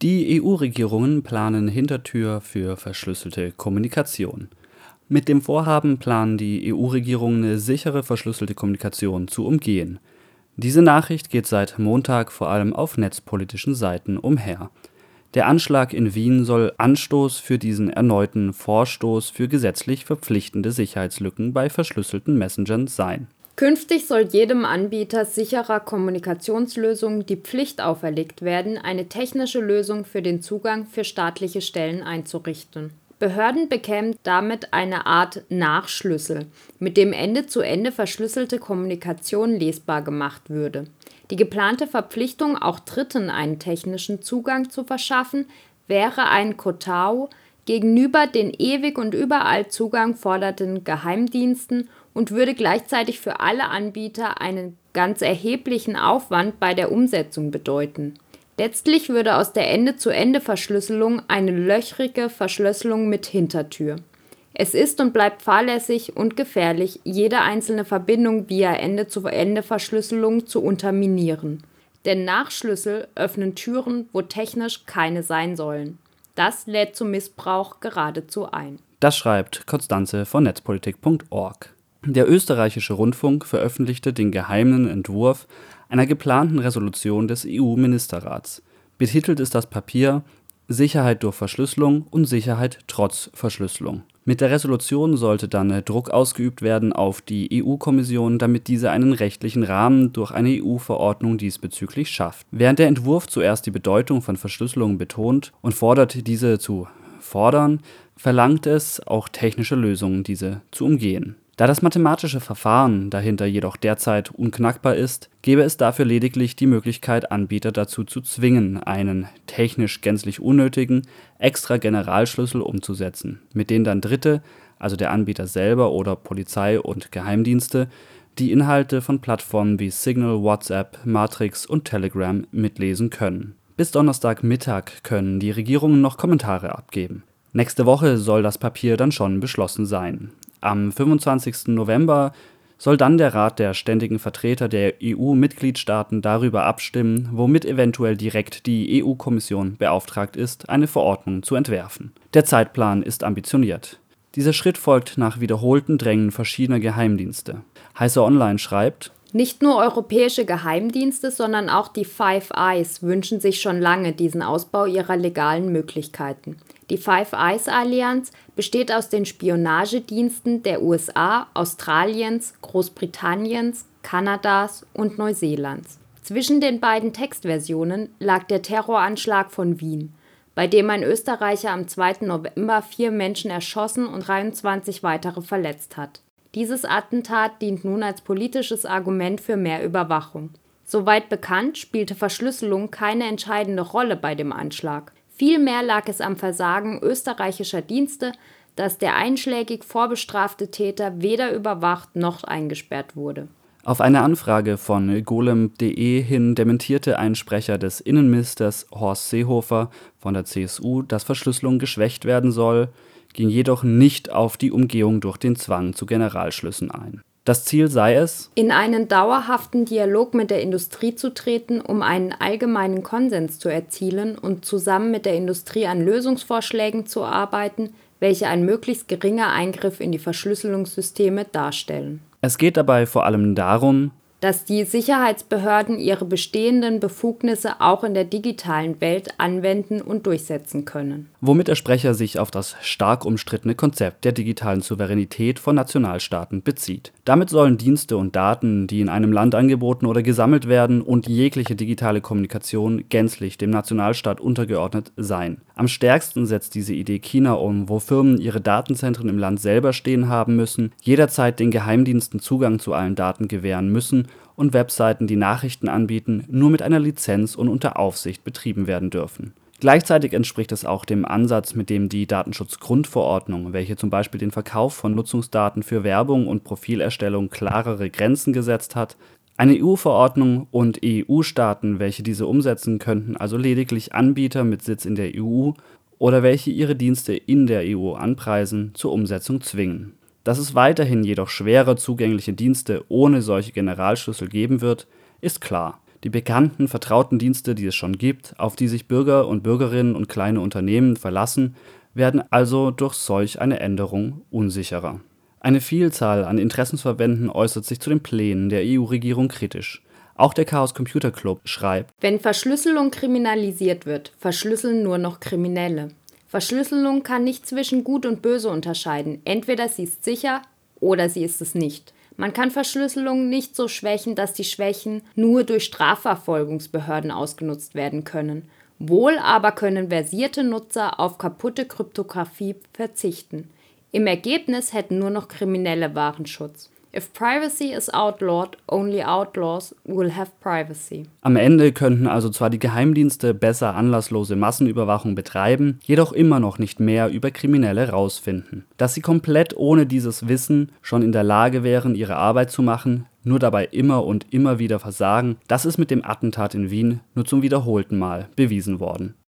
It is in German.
Die EU-Regierungen planen Hintertür für verschlüsselte Kommunikation. Mit dem Vorhaben planen die EU-Regierungen eine sichere verschlüsselte Kommunikation zu umgehen. Diese Nachricht geht seit Montag vor allem auf netzpolitischen Seiten umher. Der Anschlag in Wien soll Anstoß für diesen erneuten Vorstoß für gesetzlich verpflichtende Sicherheitslücken bei verschlüsselten Messengern sein Künftig soll jedem Anbieter sicherer Kommunikationslösungen die Pflicht auferlegt werden, eine technische Lösung für den Zugang für staatliche Stellen einzurichten. Behörden bekämen damit eine Art Nachschlüssel, mit dem Ende-zu-Ende verschlüsselte Kommunikation lesbar gemacht würde. Die geplante Verpflichtung, auch Dritten einen technischen Zugang zu verschaffen, wäre ein Kotau gegenüber den ewig und überall Zugang fordernden Geheimdiensten und würde gleichzeitig für alle Anbieter einen ganz erheblichen Aufwand bei der Umsetzung bedeuten. Letztlich würde aus der Ende-zu-Ende-Verschlüsselung eine löchrige Verschlüsselung mit Hintertür. Es ist und bleibt fahrlässig und gefährlich, jede einzelne Verbindung via Ende-zu-Ende-Verschlüsselung zu unterminieren. Denn Nachschlüssel öffnen Türen, wo technisch keine sein sollen. Das lädt zum Missbrauch geradezu ein. Das schreibt Konstanze von netzpolitik.org. Der österreichische Rundfunk veröffentlichte den geheimen Entwurf einer geplanten Resolution des EU-Ministerrats. Betitelt ist das Papier Sicherheit durch Verschlüsselung und Sicherheit trotz Verschlüsselung. Mit der Resolution sollte dann Druck ausgeübt werden auf die EU-Kommission, damit diese einen rechtlichen Rahmen durch eine EU-Verordnung diesbezüglich schafft. Während der Entwurf zuerst die Bedeutung von Verschlüsselung betont und fordert, diese zu fordern, verlangt es auch technische Lösungen, diese zu umgehen da das mathematische Verfahren dahinter jedoch derzeit unknackbar ist, gäbe es dafür lediglich die Möglichkeit, Anbieter dazu zu zwingen, einen technisch gänzlich unnötigen Extra-Generalschlüssel umzusetzen, mit dem dann Dritte, also der Anbieter selber oder Polizei und Geheimdienste, die Inhalte von Plattformen wie Signal, WhatsApp, Matrix und Telegram mitlesen können. Bis Donnerstagmittag können die Regierungen noch Kommentare abgeben. Nächste Woche soll das Papier dann schon beschlossen sein am 25. November soll dann der Rat der ständigen Vertreter der EU-Mitgliedstaaten darüber abstimmen, womit eventuell direkt die EU-Kommission beauftragt ist, eine Verordnung zu entwerfen. Der Zeitplan ist ambitioniert. Dieser Schritt folgt nach wiederholten Drängen verschiedener Geheimdienste. Heise Online schreibt, nicht nur europäische Geheimdienste, sondern auch die Five Eyes wünschen sich schon lange diesen Ausbau ihrer legalen Möglichkeiten. Die Five Eyes Allianz besteht aus den Spionagediensten der USA, Australiens, Großbritanniens, Kanadas und Neuseelands. Zwischen den beiden Textversionen lag der Terroranschlag von Wien, bei dem ein Österreicher am 2. November vier Menschen erschossen und 23 weitere verletzt hat. Dieses Attentat dient nun als politisches Argument für mehr Überwachung. Soweit bekannt, spielte Verschlüsselung keine entscheidende Rolle bei dem Anschlag. Vielmehr lag es am Versagen österreichischer Dienste, dass der einschlägig vorbestrafte Täter weder überwacht noch eingesperrt wurde. Auf eine Anfrage von golem.de hin dementierte ein Sprecher des Innenministers Horst Seehofer von der CSU, dass Verschlüsselung geschwächt werden soll, ging jedoch nicht auf die Umgehung durch den Zwang zu Generalschlüssen ein das Ziel sei es, in einen dauerhaften Dialog mit der Industrie zu treten, um einen allgemeinen Konsens zu erzielen und zusammen mit der Industrie an Lösungsvorschlägen zu arbeiten, welche ein möglichst geringer Eingriff in die Verschlüsselungssysteme darstellen. Es geht dabei vor allem darum, dass die Sicherheitsbehörden ihre bestehenden Befugnisse auch in der digitalen Welt anwenden und durchsetzen können. Womit der Sprecher sich auf das stark umstrittene Konzept der digitalen Souveränität von Nationalstaaten bezieht. Damit sollen Dienste und Daten, die in einem Land angeboten oder gesammelt werden, und jegliche digitale Kommunikation gänzlich dem Nationalstaat untergeordnet sein. Am stärksten setzt diese Idee China um, wo Firmen ihre Datenzentren im Land selber stehen haben müssen, jederzeit den Geheimdiensten Zugang zu allen Daten gewähren müssen und Webseiten, die Nachrichten anbieten, nur mit einer Lizenz und unter Aufsicht betrieben werden dürfen. Gleichzeitig entspricht es auch dem Ansatz, mit dem die Datenschutzgrundverordnung, welche zum Beispiel den Verkauf von Nutzungsdaten für Werbung und Profilerstellung klarere Grenzen gesetzt hat, eine EU-Verordnung und EU-Staaten, welche diese umsetzen, könnten also lediglich Anbieter mit Sitz in der EU oder welche ihre Dienste in der EU anpreisen, zur Umsetzung zwingen dass es weiterhin jedoch schwerer zugängliche Dienste ohne solche Generalschlüssel geben wird, ist klar. Die bekannten, vertrauten Dienste, die es schon gibt, auf die sich Bürger und Bürgerinnen und kleine Unternehmen verlassen, werden also durch solch eine Änderung unsicherer. Eine Vielzahl an Interessensverbänden äußert sich zu den Plänen der EU-Regierung kritisch. Auch der Chaos Computer Club schreibt: Wenn Verschlüsselung kriminalisiert wird, verschlüsseln nur noch Kriminelle. Verschlüsselung kann nicht zwischen Gut und Böse unterscheiden. Entweder sie ist sicher oder sie ist es nicht. Man kann Verschlüsselung nicht so schwächen, dass die Schwächen nur durch Strafverfolgungsbehörden ausgenutzt werden können. Wohl aber können versierte Nutzer auf kaputte Kryptographie verzichten. Im Ergebnis hätten nur noch Kriminelle wahren Schutz. If privacy is outlawed, only outlaws will have privacy. Am Ende könnten also zwar die Geheimdienste besser anlasslose Massenüberwachung betreiben, jedoch immer noch nicht mehr über Kriminelle rausfinden. Dass sie komplett ohne dieses Wissen schon in der Lage wären, ihre Arbeit zu machen, nur dabei immer und immer wieder versagen, das ist mit dem Attentat in Wien nur zum wiederholten Mal bewiesen worden